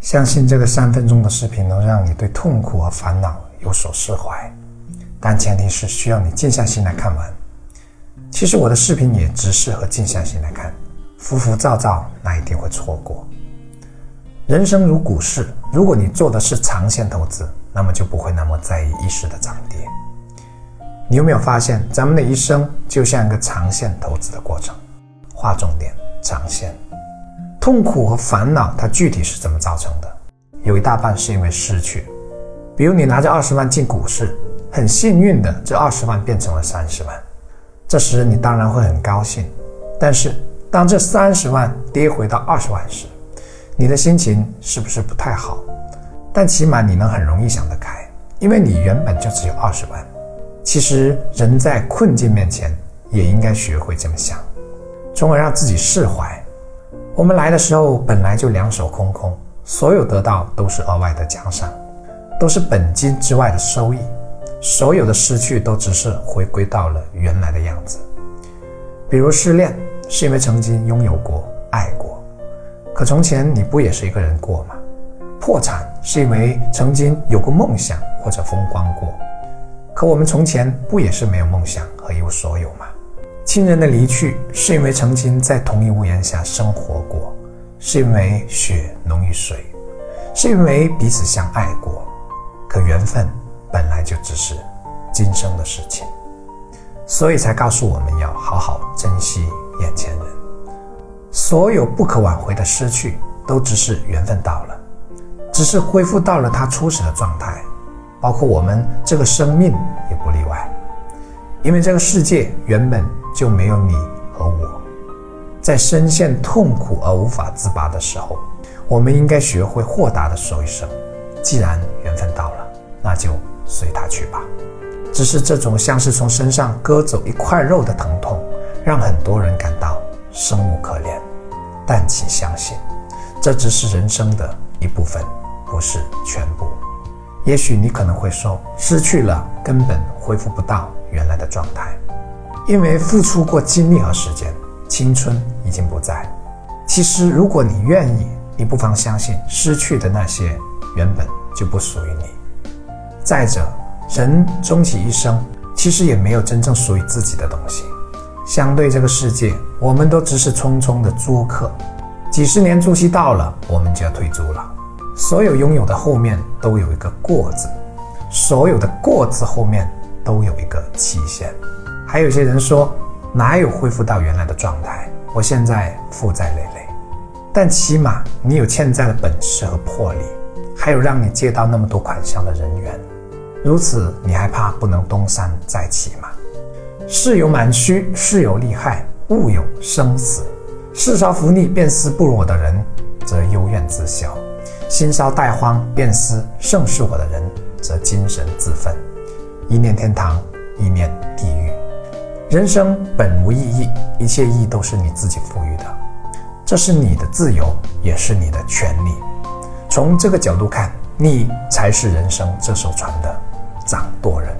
相信这个三分钟的视频能让你对痛苦和烦恼有所释怀，但前提是需要你静下心来看完。其实我的视频也只适合静下心来看，浮浮躁躁那一定会错过。人生如股市，如果你做的是长线投资，那么就不会那么在意一时的涨跌。你有没有发现，咱们的一生就像一个长线投资的过程？划重点，长线。痛苦和烦恼，它具体是怎么造成的？有一大半是因为失去。比如你拿着二十万进股市，很幸运的，这二十万变成了三十万，这时你当然会很高兴。但是当这三十万跌回到二十万时，你的心情是不是不太好？但起码你能很容易想得开，因为你原本就只有二十万。其实人在困境面前，也应该学会这么想，从而让自己释怀。我们来的时候本来就两手空空，所有得到都是额外的奖赏，都是本金之外的收益。所有的失去都只是回归到了原来的样子。比如失恋，是因为曾经拥有过、爱过，可从前你不也是一个人过吗？破产是因为曾经有过梦想或者风光过，可我们从前不也是没有梦想和一无所有吗？亲人的离去，是因为曾经在同一屋檐下生活过，是因为血浓于水，是因为彼此相爱过。可缘分本来就只是今生的事情，所以才告诉我们要好好珍惜眼前人。所有不可挽回的失去，都只是缘分到了，只是恢复到了他初始的状态，包括我们这个生命也不例外。因为这个世界原本就没有你和我，在深陷痛苦而无法自拔的时候，我们应该学会豁达的说一声：“既然缘分到了，那就随他去吧。”只是这种像是从身上割走一块肉的疼痛，让很多人感到生无可恋。但请相信，这只是人生的一部分，不是全部。也许你可能会说，失去了根本恢复不到原来的状态，因为付出过精力和时间，青春已经不在。其实，如果你愿意，你不妨相信，失去的那些原本就不属于你。再者，人终其一生，其实也没有真正属于自己的东西。相对这个世界，我们都只是匆匆的租客，几十年租期到了，我们就要退租了。所有拥有的后面都有一个“过”字，所有的“过”字后面都有一个期限。还有些人说，哪有恢复到原来的状态？我现在负债累累，但起码你有欠债的本事和魄力，还有让你借到那么多款项的人缘。如此，你还怕不能东山再起吗？事有满虚，事有利害，物有生死。世少福逆，便思不如我的人，则幽怨自消。心稍怠荒，便思胜是我的人，则精神自奋。一念天堂，一念地狱。人生本无意义，一切意义都是你自己赋予的。这是你的自由，也是你的权利。从这个角度看，你才是人生这艘船的掌舵人。